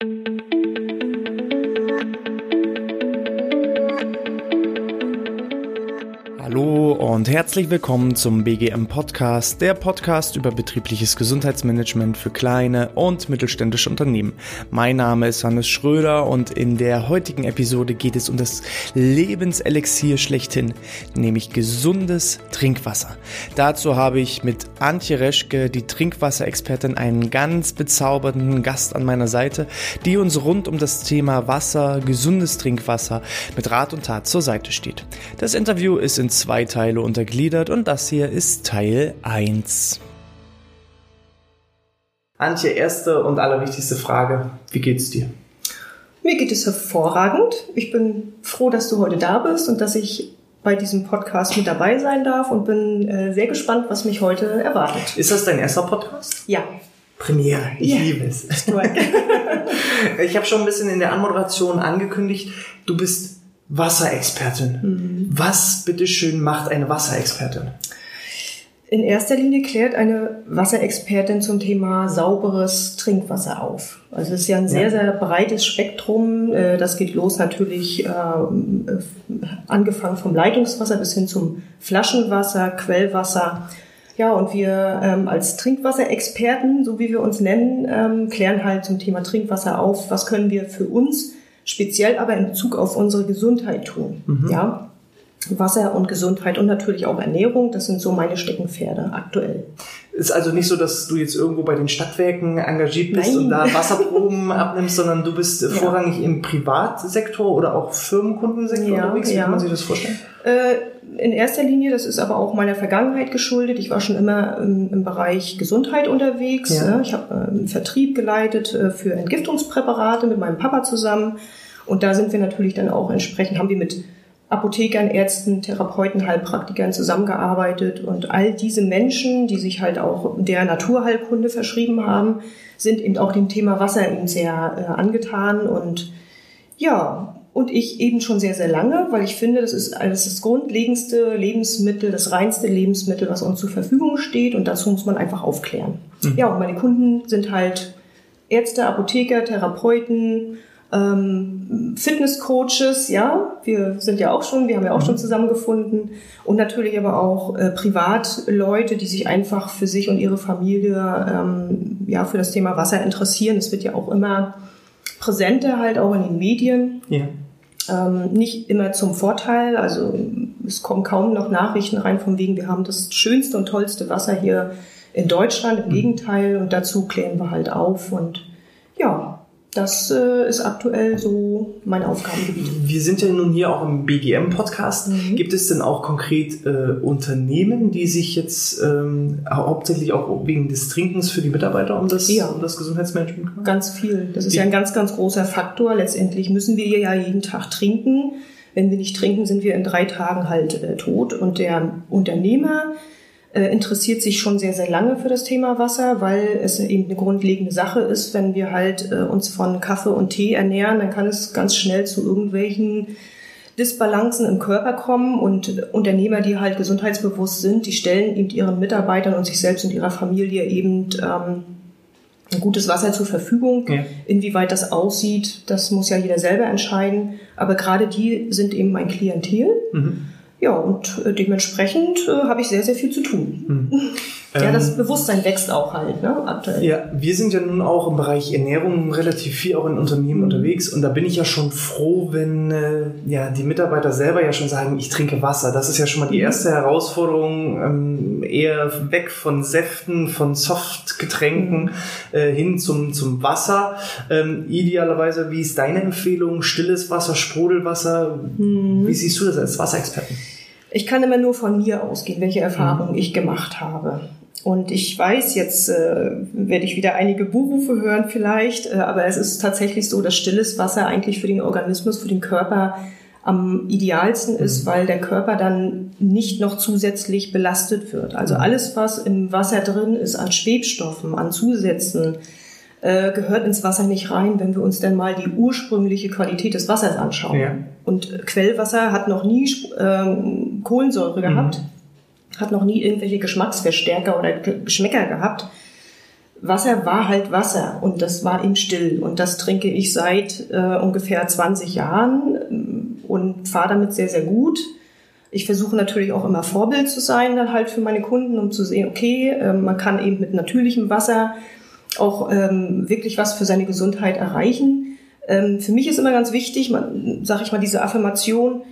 thank you und herzlich willkommen zum BGM Podcast, der Podcast über betriebliches Gesundheitsmanagement für kleine und mittelständische Unternehmen. Mein Name ist Hannes Schröder und in der heutigen Episode geht es um das Lebenselixier schlechthin, nämlich gesundes Trinkwasser. Dazu habe ich mit Antje Reschke, die Trinkwasserexpertin, einen ganz bezaubernden Gast an meiner Seite, die uns rund um das Thema Wasser, gesundes Trinkwasser mit Rat und Tat zur Seite steht. Das Interview ist in zwei Teile untergliedert und das hier ist Teil 1. Antje, erste und allerwichtigste Frage. Wie geht's dir? Mir geht es hervorragend. Ich bin froh, dass du heute da bist und dass ich bei diesem Podcast mit dabei sein darf und bin äh, sehr gespannt, was mich heute erwartet. Ist das dein erster Podcast? Ja. Premiere, ich Ja. liebe es. ich habe schon ein bisschen in der Anmoderation angekündigt, du bist Wasserexpertin. Mhm. Was bitteschön macht eine Wasserexpertin? In erster Linie klärt eine Wasserexpertin zum Thema sauberes Trinkwasser auf. Also es ist ja ein sehr, sehr breites Spektrum. Äh, Das geht los natürlich ähm, äh, angefangen vom Leitungswasser bis hin zum Flaschenwasser, Quellwasser. Ja, und wir ähm, als Trinkwasserexperten, so wie wir uns nennen, ähm, klären halt zum Thema Trinkwasser auf, was können wir für uns speziell aber in Bezug auf unsere Gesundheit tun. Ja, Wasser und Gesundheit und natürlich auch Ernährung, das sind so meine Steckenpferde aktuell. Ist also nicht so, dass du jetzt irgendwo bei den Stadtwerken engagiert bist Nein. und da Wasserproben abnimmst, sondern du bist äh, vorrangig im Privatsektor oder auch Firmenkundensektor Ja, unterwegs. Wie ja. kann man sich das vorstellen? Äh, in erster Linie, das ist aber auch meiner Vergangenheit geschuldet. Ich war schon immer im, im Bereich Gesundheit unterwegs. Ja. Ne? Ich habe einen Vertrieb geleitet äh, für Entgiftungspräparate mit meinem Papa zusammen. Und da sind wir natürlich dann auch entsprechend, haben wir mit Apothekern, Ärzten, Therapeuten, Heilpraktikern zusammengearbeitet. Und all diese Menschen, die sich halt auch der Naturheilkunde verschrieben haben, sind eben auch dem Thema Wasser eben sehr äh, angetan. Und ja, und ich eben schon sehr, sehr lange, weil ich finde, das ist alles das grundlegendste Lebensmittel, das reinste Lebensmittel, was uns zur Verfügung steht. Und dazu muss man einfach aufklären. Ja, und meine Kunden sind halt Ärzte, Apotheker, Therapeuten, ähm, Fitnesscoaches, ja, wir sind ja auch schon, wir haben ja auch schon zusammengefunden und natürlich aber auch äh, Privatleute, die sich einfach für sich und ihre Familie ähm, ja für das Thema Wasser interessieren. Es wird ja auch immer präsenter halt auch in den Medien, Ja. Ähm, nicht immer zum Vorteil. Also es kommen kaum noch Nachrichten rein von wegen, wir haben das schönste und tollste Wasser hier in Deutschland. Im Gegenteil und dazu klären wir halt auf und ja, das äh, ist aktuell so mein Aufgabengebiet. Wir sind ja nun hier auch im BGM-Podcast. Mhm. Gibt es denn auch konkret äh, Unternehmen, die sich jetzt ähm, hauptsächlich auch wegen des Trinkens für die Mitarbeiter um das, Ja. um das Gesundheitsmanagement kümmern? Ganz viel. Das ist ja ein ganz, ganz großer Faktor. Letztendlich müssen wir ja jeden Tag trinken. Wenn wir nicht trinken, sind wir in drei Tagen halt äh, tot. Und der Unternehmer interessiert sich schon sehr, sehr lange für das Thema Wasser, weil es eben eine grundlegende Sache ist. Wenn wir halt äh, uns von Kaffee und Tee ernähren, dann kann es ganz schnell zu irgendwelchen Disbalancen im Körper kommen und Unternehmer, die halt gesundheitsbewusst sind, die stellen eben ihren Mitarbeitern und sich selbst und ihrer Familie eben ähm, ein gutes Wasser zur Verfügung. Ja. Inwieweit das aussieht, das muss ja jeder selber entscheiden. Aber gerade die sind eben mein Klientel. Mhm. Ja, und äh, dementsprechend äh, habe ich sehr, sehr viel zu tun. Ja, das Bewusstsein wächst auch halt, ne, aktuell. Ähm, Ja, wir sind ja nun auch im Bereich Ernährung relativ viel auch in Unternehmen unterwegs und da bin ich ja schon froh, wenn äh, ja die Mitarbeiter selber ja schon sagen, ich trinke Wasser. Das ist ja schon mal die erste Herausforderung, ähm, eher weg von Säften, von Softgetränken äh, hin zum zum Wasser. Ähm, idealerweise, wie ist deine Empfehlung? Stilles Wasser, Sprudelwasser? Wie siehst du das als Wasserexperten? Ich kann immer nur von mir ausgehen, welche Erfahrungen ich gemacht habe. Und ich weiß, jetzt äh, werde ich wieder einige Buhrufe hören vielleicht, äh, aber es ist tatsächlich so, dass stilles Wasser eigentlich für den Organismus, für den Körper am idealsten ist, weil der Körper dann nicht noch zusätzlich belastet wird. Also alles, was im Wasser drin ist an Schwebstoffen, an Zusätzen, äh, gehört ins Wasser nicht rein, wenn wir uns dann mal die ursprüngliche Qualität des Wassers anschauen. Ja. Und Quellwasser hat noch nie ähm, Kohlensäure gehabt, hat noch nie irgendwelche Geschmacksverstärker oder Ge- Geschmäcker gehabt. Wasser war halt Wasser und das war eben still und das trinke ich seit äh, ungefähr 20 Jahren ähm, und fahre damit sehr, sehr gut. Ich versuche natürlich auch immer Vorbild zu sein dann halt für meine Kunden, um zu sehen, okay, äh, man kann eben mit natürlichem Wasser auch ähm, wirklich was für seine Gesundheit erreichen. Ähm, für mich ist immer ganz wichtig, sage ich mal, diese Affirmation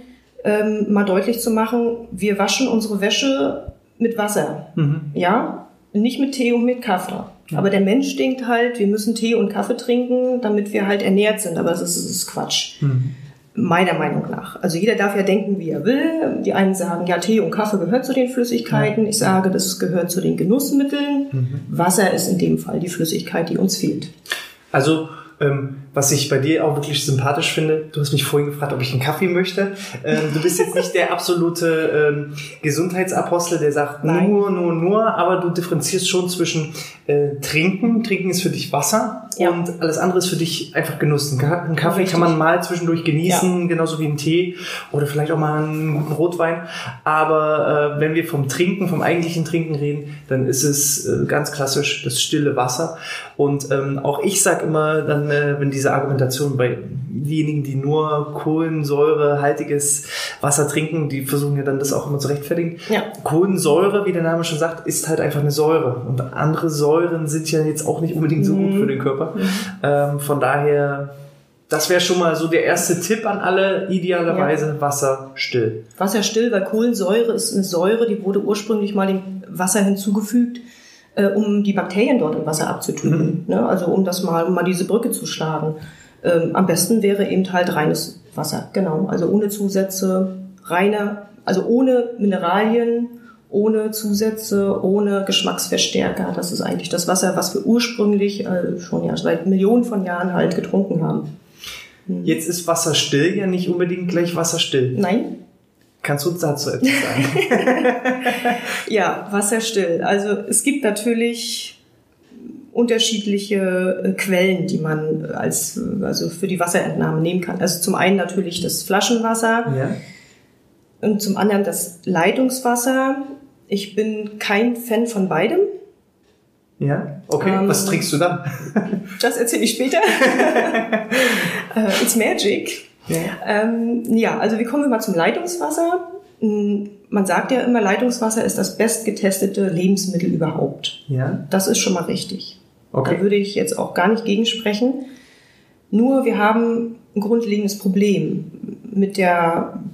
ähm, mal deutlich zu machen, wir waschen unsere Wäsche mit Wasser. Mhm. Ja, nicht mit Tee und mit Kaffee. Ja. Aber der Mensch denkt halt, wir müssen Tee und Kaffee trinken, damit wir halt ernährt sind. Aber das ist, das ist Quatsch. Mhm. Meiner Meinung nach. Also jeder darf ja denken, wie er will. Die einen sagen, ja, Tee und Kaffee gehört zu den Flüssigkeiten. Ich sage, das gehört zu den Genussmitteln. Mhm. Wasser ist in dem Fall die Flüssigkeit, die uns fehlt. Also ähm, was ich bei dir auch wirklich sympathisch finde, du hast mich vorhin gefragt, ob ich einen Kaffee möchte. Ähm, du bist jetzt nicht der absolute ähm, Gesundheitsapostel, der sagt Nein. nur, nur, nur, aber du differenzierst schon zwischen äh, Trinken. Trinken ist für dich Wasser ja. und alles andere ist für dich einfach Genuss. Ein Kaffee Richtig. kann man mal zwischendurch genießen, ja. genauso wie ein Tee oder vielleicht auch mal einen guten Rotwein. Aber äh, wenn wir vom Trinken, vom eigentlichen Trinken reden, dann ist es äh, ganz klassisch das stille Wasser. Und ähm, auch ich sag immer, dann, äh, wenn diese Argumentation bei diejenigen, die nur kohlensäurehaltiges Wasser trinken, die versuchen ja dann das auch immer zu rechtfertigen. Ja. Kohlensäure, wie der Name schon sagt, ist halt einfach eine Säure. Und andere Säuren sind ja jetzt auch nicht unbedingt so mhm. gut für den Körper. Mhm. Ähm, von daher das wäre schon mal so der erste Tipp an alle, idealerweise ja. Wasser still. Wasser still, weil Kohlensäure ist eine Säure, die wurde ursprünglich mal dem Wasser hinzugefügt, äh, um die Bakterien dort im Wasser abzutöten. Mhm. Ne? Also um das mal, um mal diese Brücke zu schlagen. Ähm, am besten wäre eben halt reines Wasser, genau. Also ohne Zusätze, reiner, also ohne Mineralien, ohne Zusätze, ohne Geschmacksverstärker. Das ist eigentlich das Wasser, was wir ursprünglich äh, schon ja seit Millionen von Jahren halt getrunken haben. Hm. Jetzt ist Wasser still ja nicht unbedingt gleich Wasser still. Nein, Kannst du dazu etwas sagen? ja, wasserstill. Also es gibt natürlich unterschiedliche äh, Quellen, die man als also für die Wasserentnahme nehmen kann. Also zum einen natürlich das Flaschenwasser ja. und zum anderen das Leitungswasser. Ich bin kein Fan von beidem. Ja, okay. Ähm, Was trinkst du dann? das erzähle ich später. uh, it's magic. Ja. Ähm, ja, also wie kommen wir mal zum Leitungswasser? Hm, man sagt ja immer, Leitungswasser ist das bestgetestete Lebensmittel überhaupt. Ja. Das ist schon mal richtig. Okay. Da würde ich jetzt auch gar nicht gegensprechen. Nur wir haben ein grundlegendes Problem mit der äh,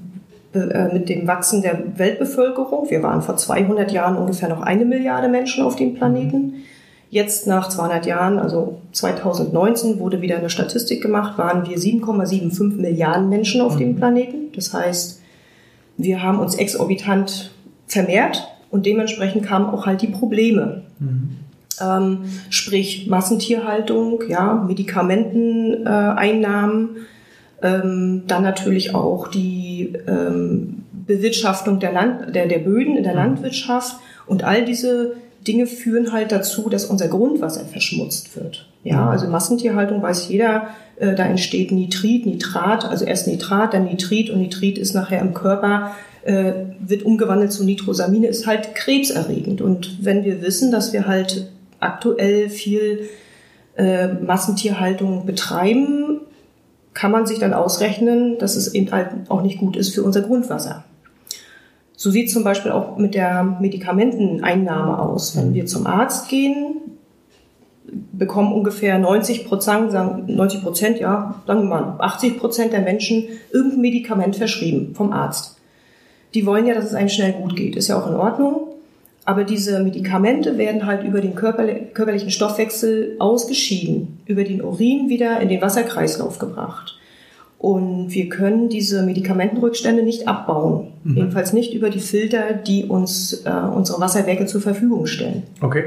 mit dem Wachsen der Weltbevölkerung. Wir waren vor 200 Jahren ungefähr noch eine Milliarde Menschen auf dem Planeten. Jetzt nach 200 Jahren, also 2019 wurde wieder eine Statistik gemacht, waren wir 7,75 Milliarden Menschen auf mhm. dem Planeten. Das heißt, wir haben uns exorbitant vermehrt und dementsprechend kamen auch halt die Probleme. Mhm. Ähm, sprich Massentierhaltung, ja, Medikamenteneinnahmen, äh, ähm, dann natürlich auch die ähm, Bewirtschaftung der, Land der, der Böden in der mhm. Landwirtschaft und all diese Dinge führen halt dazu, dass unser Grundwasser verschmutzt wird. Ja, also Massentierhaltung weiß jeder, äh, da entsteht Nitrit, Nitrat, also erst Nitrat, dann Nitrit und Nitrit ist nachher im Körper, äh, wird umgewandelt zu Nitrosamine, ist halt krebserregend. Und wenn wir wissen, dass wir halt aktuell viel äh, Massentierhaltung betreiben, kann man sich dann ausrechnen, dass es eben halt auch nicht gut ist für unser Grundwasser. So sieht zum Beispiel auch mit der Medikamenteneinnahme aus. Wenn wir zum Arzt gehen, bekommen ungefähr 90 Prozent, 90 Prozent, ja, sagen wir mal 80 Prozent der Menschen irgendein Medikament verschrieben vom Arzt. Die wollen ja, dass es einem schnell gut geht. Ist ja auch in Ordnung. Aber diese Medikamente werden halt über den körperlichen Stoffwechsel ausgeschieden, über den Urin wieder in den Wasserkreislauf gebracht. Und wir können diese Medikamentenrückstände nicht abbauen. Mhm. Jedenfalls nicht über die Filter, die uns äh, unsere Wasserwerke zur Verfügung stellen. Okay.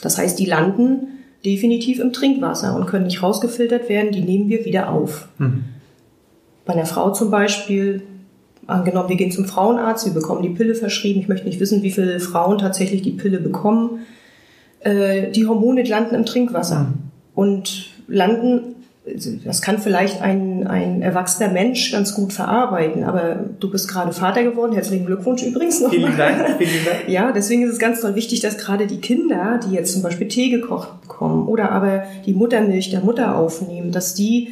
Das heißt, die landen definitiv im Trinkwasser und können nicht rausgefiltert werden, die nehmen wir wieder auf. Mhm. Bei einer Frau zum Beispiel, angenommen, wir gehen zum Frauenarzt, wir bekommen die Pille verschrieben, ich möchte nicht wissen, wie viele Frauen tatsächlich die Pille bekommen. Äh, die Hormone landen im Trinkwasser mhm. und landen das kann vielleicht ein, ein erwachsener Mensch ganz gut verarbeiten, aber du bist gerade Vater geworden. Herzlichen Glückwunsch übrigens noch. Vielen Dank, vielen Dank. Ja, deswegen ist es ganz toll wichtig, dass gerade die Kinder, die jetzt zum Beispiel Tee gekocht bekommen oder aber die Muttermilch der Mutter aufnehmen, dass die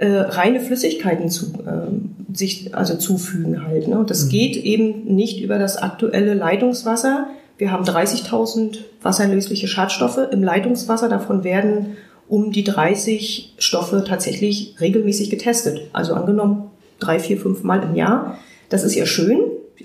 äh, reine Flüssigkeiten zu, äh, sich also zufügen halt. Ne? Und das mhm. geht eben nicht über das aktuelle Leitungswasser. Wir haben 30.000 wasserlösliche Schadstoffe im Leitungswasser. Davon werden um die 30 Stoffe tatsächlich regelmäßig getestet. Also angenommen drei, vier, fünf Mal im Jahr. Das ist ja schön.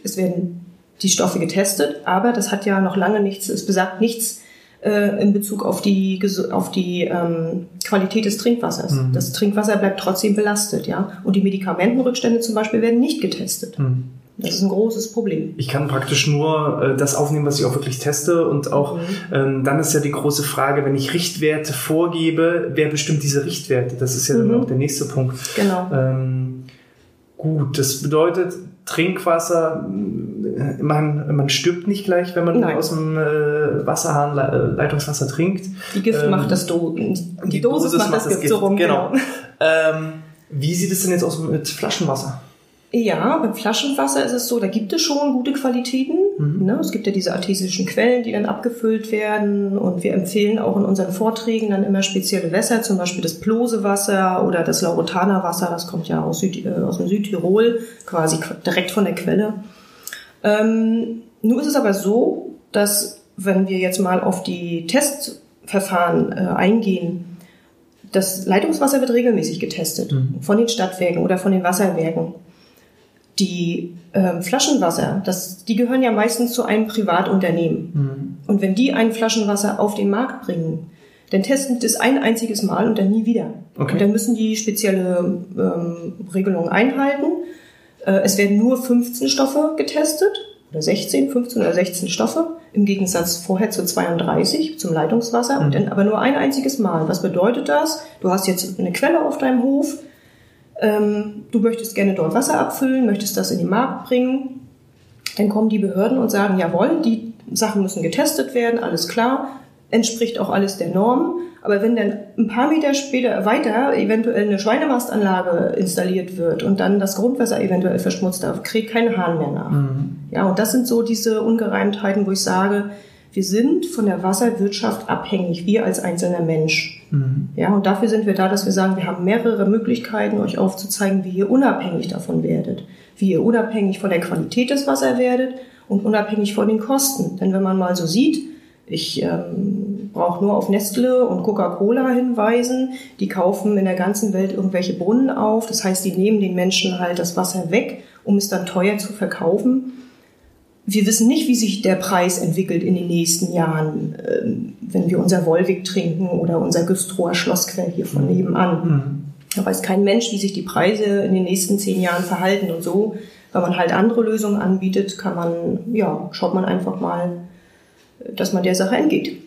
Es werden die Stoffe getestet, aber das hat ja noch lange nichts, es besagt nichts äh, in Bezug auf die, auf die ähm, Qualität des Trinkwassers. Mhm. Das Trinkwasser bleibt trotzdem belastet, ja. Und die Medikamentenrückstände zum Beispiel werden nicht getestet. Mhm. Das ist ein großes Problem. Ich kann praktisch nur äh, das aufnehmen, was ich auch wirklich teste. Und auch mhm. ähm, dann ist ja die große Frage, wenn ich Richtwerte vorgebe, wer bestimmt diese Richtwerte? Das ist ja mhm. dann auch der nächste Punkt. Genau. Ähm, gut, das bedeutet, Trinkwasser, man, man stirbt nicht gleich, wenn man Nein. aus dem äh, Wasserhahn äh, Leitungswasser trinkt. Die Gift ähm, macht das Do die, die Dosis, Dosis macht das Gift, Gift so rum. Genau. genau. Ähm, wie sieht es denn jetzt aus mit Flaschenwasser? Ja, beim Flaschenwasser ist es so, da gibt es schon gute Qualitäten. Mhm. Ne? Es gibt ja diese artesischen Quellen, die dann abgefüllt werden. Und wir empfehlen auch in unseren Vorträgen dann immer spezielle Wässer, zum Beispiel das Plosewasser oder das Lauretanerwasser. Das kommt ja aus, Süd, äh, aus dem Südtirol, quasi direkt von der Quelle. Ähm, nur ist es aber so, dass wenn wir jetzt mal auf die Testverfahren äh, eingehen, das Leitungswasser wird regelmäßig getestet mhm. von den Stadtwerken oder von den Wasserwerken die äh, Flaschenwasser, das, die gehören ja meistens zu einem Privatunternehmen. Mhm. Und wenn die ein Flaschenwasser auf den Markt bringen, dann testen das ein einziges Mal und dann nie wieder. Okay. Und dann müssen die spezielle ähm, Regelungen einhalten. Äh, es werden nur 15 Stoffe getestet, oder 16, 15 oder 16 Stoffe, im Gegensatz vorher zu 32 zum Leitungswasser, mhm. dann aber nur ein einziges Mal. Was bedeutet das? Du hast jetzt eine Quelle auf deinem Hof, ähm, du möchtest gerne dort Wasser abfüllen, möchtest das in den Markt bringen. Dann kommen die Behörden und sagen, jawohl, die Sachen müssen getestet werden, alles klar, entspricht auch alles der Norm. Aber wenn dann ein paar Meter später weiter eventuell eine Schweinemastanlage installiert wird und dann das Grundwasser eventuell verschmutzt, da kriegt kein Hahn mehr nach. Mhm. Ja, und das sind so diese Ungereimtheiten, wo ich sage, wir sind von der Wasserwirtschaft abhängig, wir als einzelner Mensch. Mhm. Ja, und dafür sind wir da, dass wir sagen, wir haben mehrere Möglichkeiten, euch aufzuzeigen, wie ihr unabhängig davon werdet. Wie ihr unabhängig von der Qualität des Wassers werdet und unabhängig von den Kosten. Denn wenn man mal so sieht, ich ähm, brauche nur auf Nestle und Coca-Cola hinweisen. Die kaufen in der ganzen Welt irgendwelche Brunnen auf. Das heißt, die nehmen den Menschen halt das Wasser weg, um es dann teuer zu verkaufen wir wissen nicht, wie sich der Preis entwickelt in den nächsten Jahren, ähm, wenn wir unser Wolwig trinken oder unser Güstrower Schlossquell hier von nebenan. Mhm. Da weiß kein Mensch, wie sich die Preise in den nächsten zehn Jahren verhalten und so. Wenn man halt andere Lösungen anbietet, kann man, ja, schaut man einfach mal, dass man der Sache entgeht.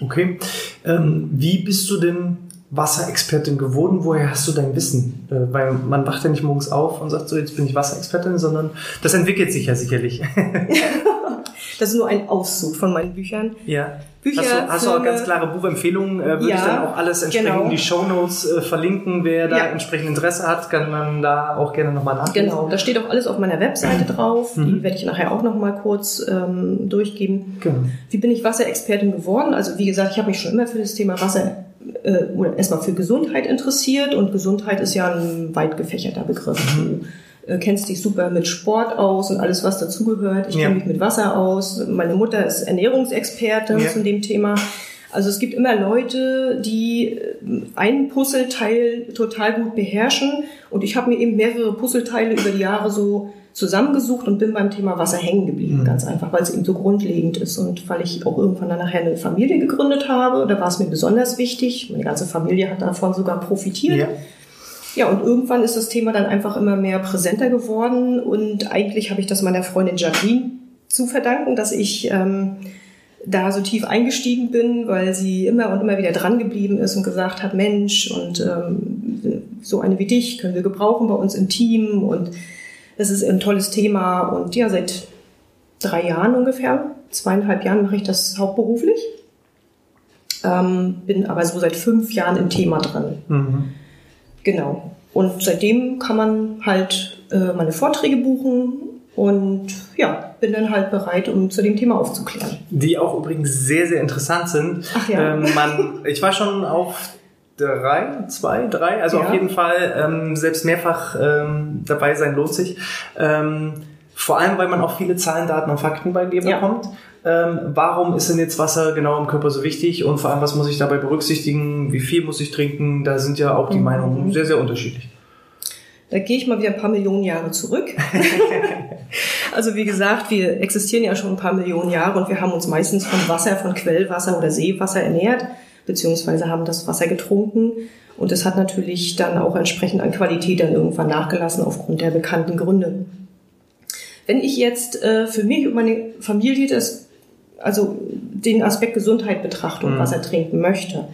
Okay. Ähm, wie bist du denn Wasserexpertin geworden? Woher hast du dein Wissen? Äh, weil man wacht ja nicht morgens auf und sagt so, jetzt bin ich Wasserexpertin, sondern das entwickelt sich ja sicherlich. das ist nur ein Auszug von meinen Büchern. Ja. Bücher, hast du, hast du auch ganz klare Buchempfehlungen? Äh, würde ja, ich dann auch alles entsprechend genau. in die Show Notes äh, verlinken. Wer da ja. entsprechend Interesse hat, kann man da auch gerne nochmal nachlesen. Genau, da steht auch alles auf meiner Webseite drauf. Mhm. Die werde ich nachher auch nochmal kurz ähm, durchgeben. Genau. Wie bin ich Wasserexpertin geworden? Also wie gesagt, ich habe mich schon immer für das Thema Wasser äh, erstmal für Gesundheit interessiert und Gesundheit ist ja ein weit gefächerter Begriff. Mhm. Du äh, kennst dich super mit Sport aus und alles, was dazugehört. Ich ja. kenne mich mit Wasser aus. Meine Mutter ist Ernährungsexpertin ja. zu dem Thema. Also es gibt immer Leute, die äh, ein Puzzleteil total gut beherrschen und ich habe mir eben mehrere Puzzleteile über die Jahre so zusammengesucht und bin beim Thema Wasser hängen geblieben, mhm. ganz einfach, weil es eben so grundlegend ist und weil ich auch irgendwann dann nachher eine Familie gegründet habe. Da war es mir besonders wichtig. Meine ganze Familie hat davon sogar profitiert. Ja. Ja, und irgendwann ist das Thema dann einfach immer mehr präsenter geworden und eigentlich habe ich das meiner Freundin Jacqueline zu verdanken, dass ich ähm, da so tief eingestiegen bin, weil sie immer und immer wieder dran geblieben ist und gesagt hat, Mensch, und ähm, so eine wie dich können wir gebrauchen bei uns im Team und es ist ein tolles Thema und ja, seit drei Jahren ungefähr, zweieinhalb Jahren mache ich das hauptberuflich. Ähm, bin aber so seit fünf Jahren im Thema drin. Mhm. Genau. Und seitdem kann man halt äh, meine Vorträge buchen und ja, bin dann halt bereit, um zu dem Thema aufzuklären. Die auch übrigens sehr, sehr interessant sind. Ach ja. Ähm, man, ich war schon auf drei, zwei, drei, also Ja. auf jeden Fall ähm, selbst mehrfach ähm, dabei sein lohnt sich. Ähm, vor allem, weil man auch viele Zahlen, Daten und Fakten bei dir Ja. bekommt. Ähm, warum ist denn jetzt Wasser genau im Körper so wichtig und vor allem, was muss ich dabei berücksichtigen? Wie viel muss ich trinken? Da sind ja auch die Mhm. Meinungen sehr, sehr unterschiedlich. Da gehe ich mal wieder ein paar Millionen Jahre zurück. also wie gesagt, wir existieren ja schon ein paar Millionen Jahre und wir haben uns meistens von Wasser, von Quellwasser oder Seewasser ernährt, beziehungsweise haben das Wasser getrunken. Und es hat natürlich dann auch entsprechend an Qualität dann irgendwann nachgelassen aufgrund der bekannten Gründe. Wenn ich jetzt äh, für mich und meine Familie das, also den Aspekt Gesundheit betrachte und Mhm. Wasser trinken möchte,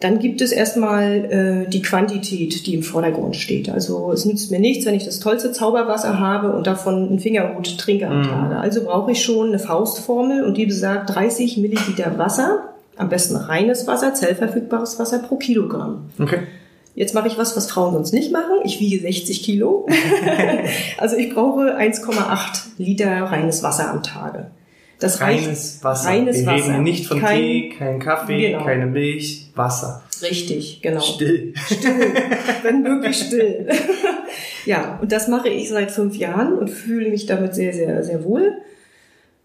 dann gibt es erstmal äh, die Quantität, die im Vordergrund steht. Also es nützt mir nichts, wenn ich das tollste Zauberwasser habe und davon einen Fingerhut trinke am Mhm. Tage. Also brauche ich schon eine Faustformel und die besagt 30 Milliliter Wasser, am besten reines Wasser, zellverfügbares Wasser pro Kilogramm. Okay. Jetzt mache ich was, was Frauen sonst nicht machen. Ich wiege 60 Kilo. also ich brauche 1,8 Liter reines Wasser am Tage. Das reicht Reines Wasser. Reines Wir Wasser. reden nicht von Kein- Tee, kein Kaffee, Genau. keine Milch, Wasser. richtig, genau. Still. wenn möglich still. ja, und das mache ich seit fünf Jahren und fühle mich damit sehr, sehr, sehr wohl.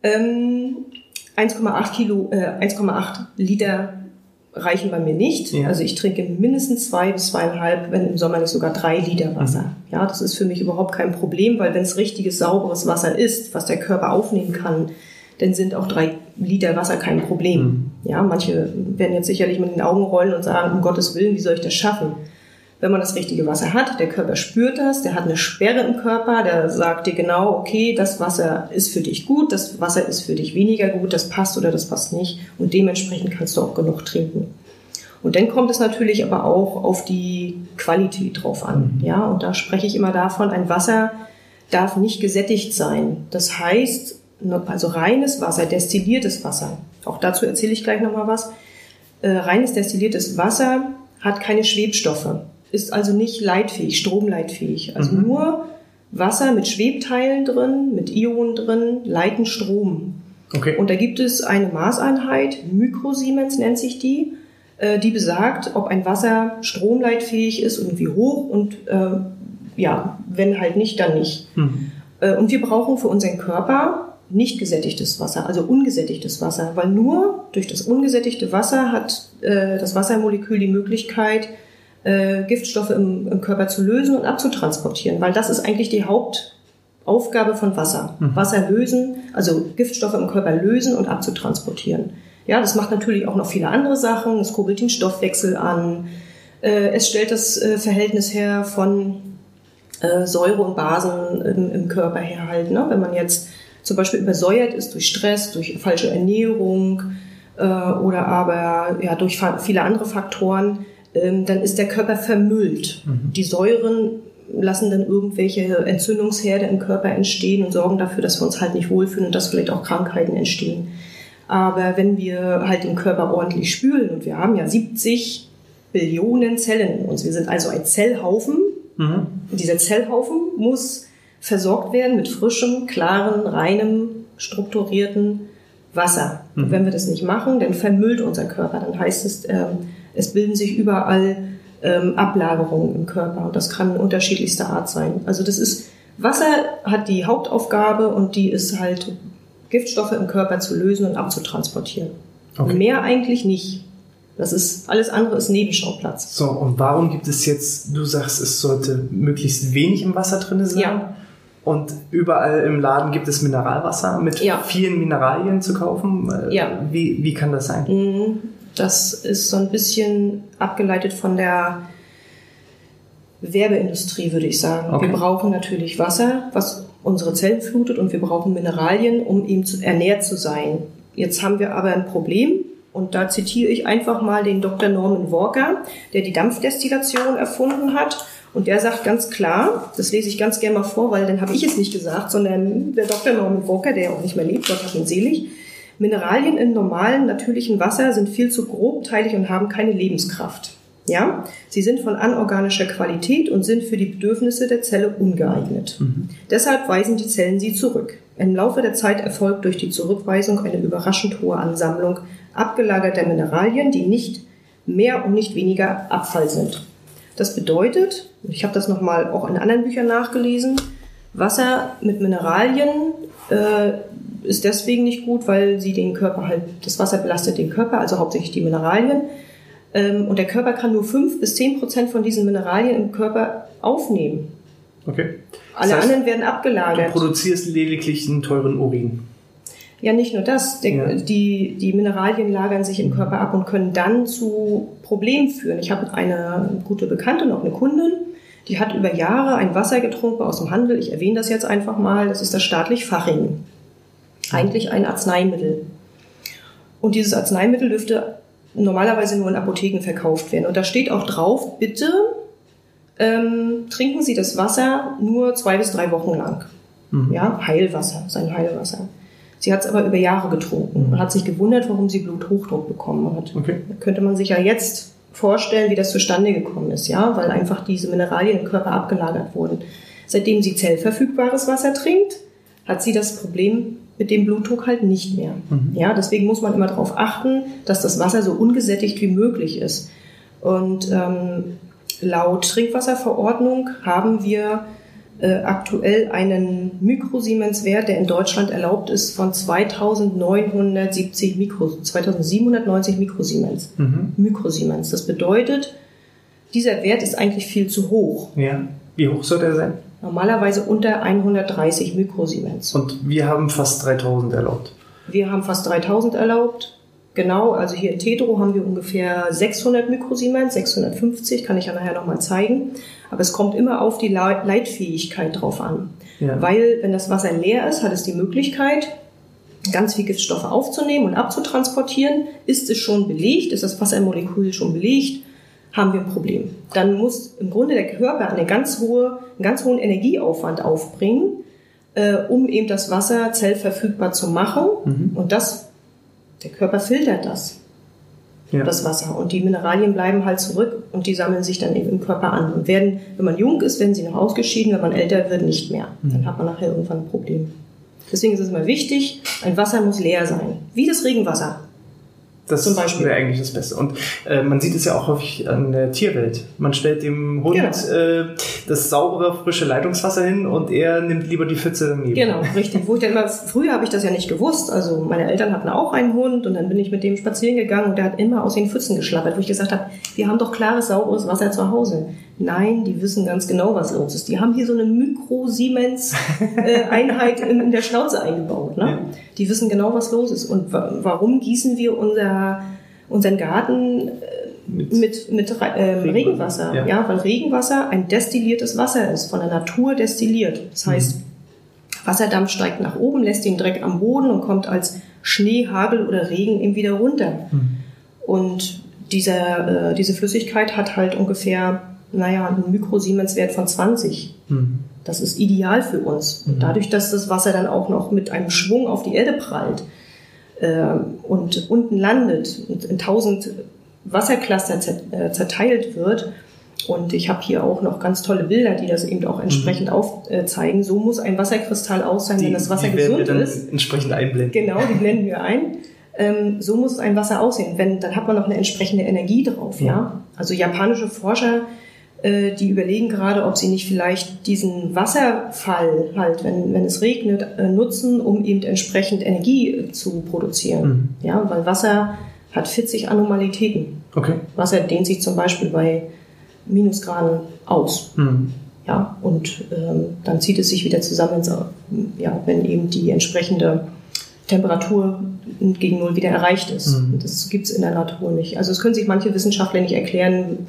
Ähm, 1,8 Kilo, äh, 1,8 Liter reichen bei mir nicht. Ja. Also ich trinke mindestens zwei bis zweieinhalb, wenn im Sommer nicht sogar drei Liter Wasser. Ja, das ist für mich überhaupt kein Problem, weil wenn es richtiges, sauberes Wasser ist, was der Körper aufnehmen kann, dann sind auch drei Liter Wasser kein Problem. Mhm. Ja, manche werden jetzt sicherlich mit den Augen rollen und sagen, um Gottes Willen, wie soll ich das schaffen? Wenn man das richtige Wasser hat, der Körper spürt das, der hat eine Sperre im Körper, der sagt dir genau, okay, das Wasser ist für dich gut, das Wasser ist für dich weniger gut, das passt oder das passt nicht und dementsprechend kannst du auch genug trinken. Und dann kommt es natürlich aber auch auf die Qualität drauf an. Ja, und da spreche ich immer davon, ein Wasser darf nicht gesättigt sein. Das heißt, also reines Wasser, destilliertes Wasser. Auch dazu erzähle ich gleich nochmal was. Äh, reines destilliertes Wasser hat keine Schwebstoffe, ist also nicht leitfähig, stromleitfähig. Also Mhm. nur Wasser mit Schwebteilen drin, mit Ionen drin, leiten Strom. Okay. Und da gibt es eine Maßeinheit, Mikrosiemens nennt sich die, äh, die besagt, ob ein Wasser stromleitfähig ist und wie hoch und äh, ja, wenn halt nicht, dann nicht. Mhm. Äh, Und wir brauchen für unseren Körper nicht gesättigtes Wasser, also ungesättigtes Wasser, weil nur durch das ungesättigte Wasser hat äh, das Wassermolekül die Möglichkeit, äh, Giftstoffe im, im Körper zu lösen und abzutransportieren, weil das ist eigentlich die Hauptaufgabe von Wasser. Mhm. Wasser lösen, also Giftstoffe im Körper lösen und abzutransportieren. Ja, das macht natürlich auch noch viele andere Sachen. Es kurbelt den Stoffwechsel an. Äh, es stellt das äh, Verhältnis her von äh, Säure und Basen im, im Körper her halt. Ne? Wenn man jetzt zum Beispiel übersäuert ist durch Stress, durch falsche Ernährung äh, oder aber ja, durch viele andere Faktoren, dann ist der Körper vermüllt. Die Säuren lassen dann irgendwelche Entzündungsherde im Körper entstehen und sorgen dafür, dass wir uns halt nicht wohlfühlen und dass vielleicht auch Krankheiten entstehen. Aber wenn wir halt den Körper ordentlich spülen und wir haben ja 70 Billionen Zellen in uns, wir sind also ein Zellhaufen, Mhm. dieser Zellhaufen muss versorgt werden mit frischem, klaren, reinem, strukturierten Wasser. Mhm. Und wenn wir das nicht machen, dann vermüllt unser Körper. Dann heißt es, ähm, es bilden sich überall ähm, Ablagerungen im Körper und das kann unterschiedlichster Art sein. Also das ist, Wasser hat die Hauptaufgabe und die ist halt, Giftstoffe im Körper zu lösen und abzutransportieren. Okay. Mehr eigentlich nicht. Das ist, alles andere ist Nebenschauplatz. So, und warum gibt es jetzt, du sagst, es sollte möglichst wenig im Wasser drin sein? Ja. Und überall im Laden gibt es Mineralwasser mit Ja. vielen Mineralien zu kaufen. Äh, Ja. Wie, wie kann das sein? Das ist so ein bisschen abgeleitet von der Werbeindustrie, würde ich sagen. Okay. Wir brauchen natürlich Wasser, was unsere Zellen flutet, und wir brauchen Mineralien, um eben zu, ernährt zu sein. Jetzt haben wir aber ein Problem, und da zitiere ich einfach mal den Dr. Norman Walker, der die Dampfdestillation erfunden hat. Und der sagt ganz klar, das lese ich ganz gerne mal vor, weil dann habe ich es nicht gesagt, sondern der Dr. Norman Walker, der ja auch nicht mehr lebt, Gott hab ihn selig. Mineralien im normalen, natürlichen Wasser sind viel zu grobteilig und haben keine Lebenskraft. Ja, sie sind von anorganischer Qualität und sind für die Bedürfnisse der Zelle ungeeignet. Mhm. Deshalb weisen die Zellen sie zurück. Im Laufe der Zeit erfolgt durch die Zurückweisung eine überraschend hohe Ansammlung abgelagerter Mineralien, die nicht mehr und nicht weniger Abfall sind. Das bedeutet, ich habe das nochmal auch in anderen Büchern nachgelesen, Wasser mit Mineralien äh, ist deswegen nicht gut, weil sie den Körper halt, das Wasser belastet den Körper, also hauptsächlich die Mineralien. Ähm, und der Körper kann nur fünf bis zehn Prozent von diesen Mineralien im Körper aufnehmen. Okay. Alle heißt, anderen werden abgelagert. Du produzierst lediglich einen teuren Urin. Ja, nicht nur das. Der, ja. die, die Mineralien lagern sich im Körper ab und können dann zu Problemen führen. Ich habe eine gute Bekannte, noch eine Kundin, die hat über Jahre ein Wasser getrunken aus dem Handel. Ich erwähne das jetzt einfach mal. Das ist das staatlich Faching. Eigentlich ein Arzneimittel. Und dieses Arzneimittel dürfte normalerweise nur in Apotheken verkauft werden. Und da steht auch drauf, bitte ähm, trinken Sie das Wasser nur zwei bis drei Wochen lang. Mhm. Ja, Heilwasser, sein Heilwasser. Sie hat es aber über Jahre getrunken und hat sich gewundert, warum sie Bluthochdruck bekommen hat. Okay. Da könnte man sich ja jetzt vorstellen, wie das zustande gekommen ist, ja, weil einfach diese Mineralien im Körper abgelagert wurden. Seitdem sie zellverfügbares Wasser trinkt, hat sie das Problem mit dem Blutdruck halt nicht mehr. Mhm. Ja, deswegen muss man immer darauf achten, dass das Wasser so ungesättigt wie möglich ist. Und ähm, laut Trinkwasserverordnung haben wir äh, aktuell einen Mikrosiemens-Wert, der in Deutschland erlaubt ist, von 2970 Mikro, 2790 Mikrosiemens. Mhm. Mikrosiemens. Das bedeutet, dieser Wert ist eigentlich viel zu hoch. Ja. Wie hoch soll der sein? Normalerweise unter 130 Mikrosiemens. Und wir haben fast 3000 erlaubt. Wir haben fast 3000 erlaubt. Genau, also hier in Tetro haben wir ungefähr 600 Mikrosiemens, 650, kann ich ja nachher nochmal zeigen. Aber es kommt immer auf die Leitfähigkeit drauf an. Ja. Weil, wenn das Wasser leer ist, hat es die Möglichkeit, ganz viel Giftstoffe aufzunehmen und abzutransportieren. Ist es schon belegt, ist das Wassermolekül schon belegt, haben wir ein Problem. Dann muss im Grunde der Körper eine ganz hohe, einen ganz hohen Energieaufwand aufbringen, äh, um eben das Wasser zellverfügbar zu machen. Mhm. Und das der Körper filtert das, ja. das Wasser. Und die Mineralien bleiben halt zurück und die sammeln sich dann eben im Körper an. Und werden, wenn man jung ist, werden sie noch ausgeschieden, wenn man älter wird, nicht mehr. Mhm. Dann hat man nachher irgendwann ein Problem. Deswegen ist es immer wichtig, ein Wasser muss leer sein. Wie das Regenwasser. Das wäre eigentlich das Beste. Und äh, man sieht es ja auch häufig an der Tierwelt. Man stellt dem Hund genau. äh, das saubere, frische Leitungswasser hin und er nimmt lieber die Pfütze daneben. Genau, richtig. Wo ich dann immer, früher habe ich das ja nicht gewusst. Also meine Eltern hatten auch einen Hund und dann bin ich mit dem spazieren gegangen und der hat immer aus den Pfützen geschlappert, wo ich gesagt habe, wir haben doch klares, sauberes Wasser zu Hause. Nein, die wissen ganz genau, was los ist. Die haben hier so eine Mikro-Siemens-Einheit in, der Schnauze eingebaut. Ne? Ja. Die wissen genau, was los ist. Und warum gießen wir unser, unseren Garten äh, mit, mit, mit äh, Regenwasser? Ja. ja. weil Regenwasser ein destilliertes Wasser ist, von der Natur destilliert. Das heißt, mhm. Wasserdampf steigt nach oben, lässt den Dreck am Boden und kommt als Schnee, Hagel oder Regen eben wieder runter. Mhm. Und dieser, äh, diese Flüssigkeit hat halt ungefähr naja, ein Mikrosiemens-Wert von 20. Mhm. Das ist ideal für uns. Mhm. Dadurch, dass das Wasser dann auch noch mit einem Schwung auf die Erde prallt äh, und unten landet und in tausend Wassercluster äh, zerteilt wird, und ich habe hier auch noch ganz tolle Bilder, die das eben auch entsprechend mhm. aufzeigen. So muss ein Wasserkristall aussehen, die, wenn das Wasser die gesund wir dann ist. Entsprechend einblenden. Genau, die blenden wir ein. Ähm, so muss ein Wasser aussehen. Wenn, dann hat man noch eine entsprechende Energie drauf. Ja. ja? Also japanische Forscher äh, die überlegen gerade, ob sie nicht vielleicht diesen Wasserfall halt, wenn, wenn es regnet, äh, nutzen, um eben entsprechend Energie äh, zu produzieren. Mhm. Ja, weil Wasser hat 40 Anomalitäten. Okay. Wasser dehnt sich zum Beispiel bei Minusgraden aus. Mhm. Ja, und ähm, dann zieht es sich wieder zusammen, ja, wenn eben die entsprechende Temperatur gegen Null wieder erreicht ist. Mhm. Das gibt es in der Natur nicht. Also es können sich manche Wissenschaftler nicht erklären,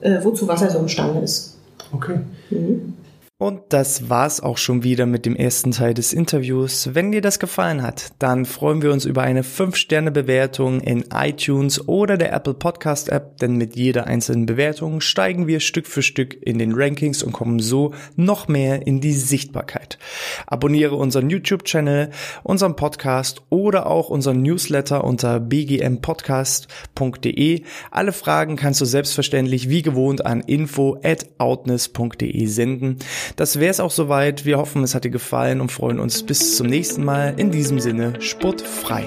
äh, wozu Wasser so imstande ist. Okay. Mhm. Und das war's auch schon wieder mit dem ersten Teil des Interviews. Wenn dir das gefallen hat, dann freuen wir uns über eine 5-Sterne-Bewertung in iTunes oder der Apple Podcast App, denn mit jeder einzelnen Bewertung steigen wir Stück für Stück in den Rankings und kommen so noch mehr in die Sichtbarkeit. Abonniere unseren YouTube-Channel, unseren Podcast oder auch unseren Newsletter unter bgmpodcast.de. Alle Fragen kannst du selbstverständlich wie gewohnt an info at outness.de senden. Das wäre es auch soweit. Wir hoffen, es hat dir gefallen und freuen uns bis zum nächsten Mal. In diesem Sinne, sportfrei.